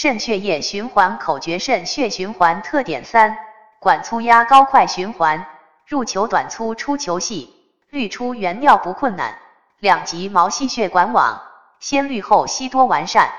肾血液循环口诀肾血循环特点三管粗压高快循环入球短粗出球细滤出原尿不困难两级毛细血管网先滤后吸多完善。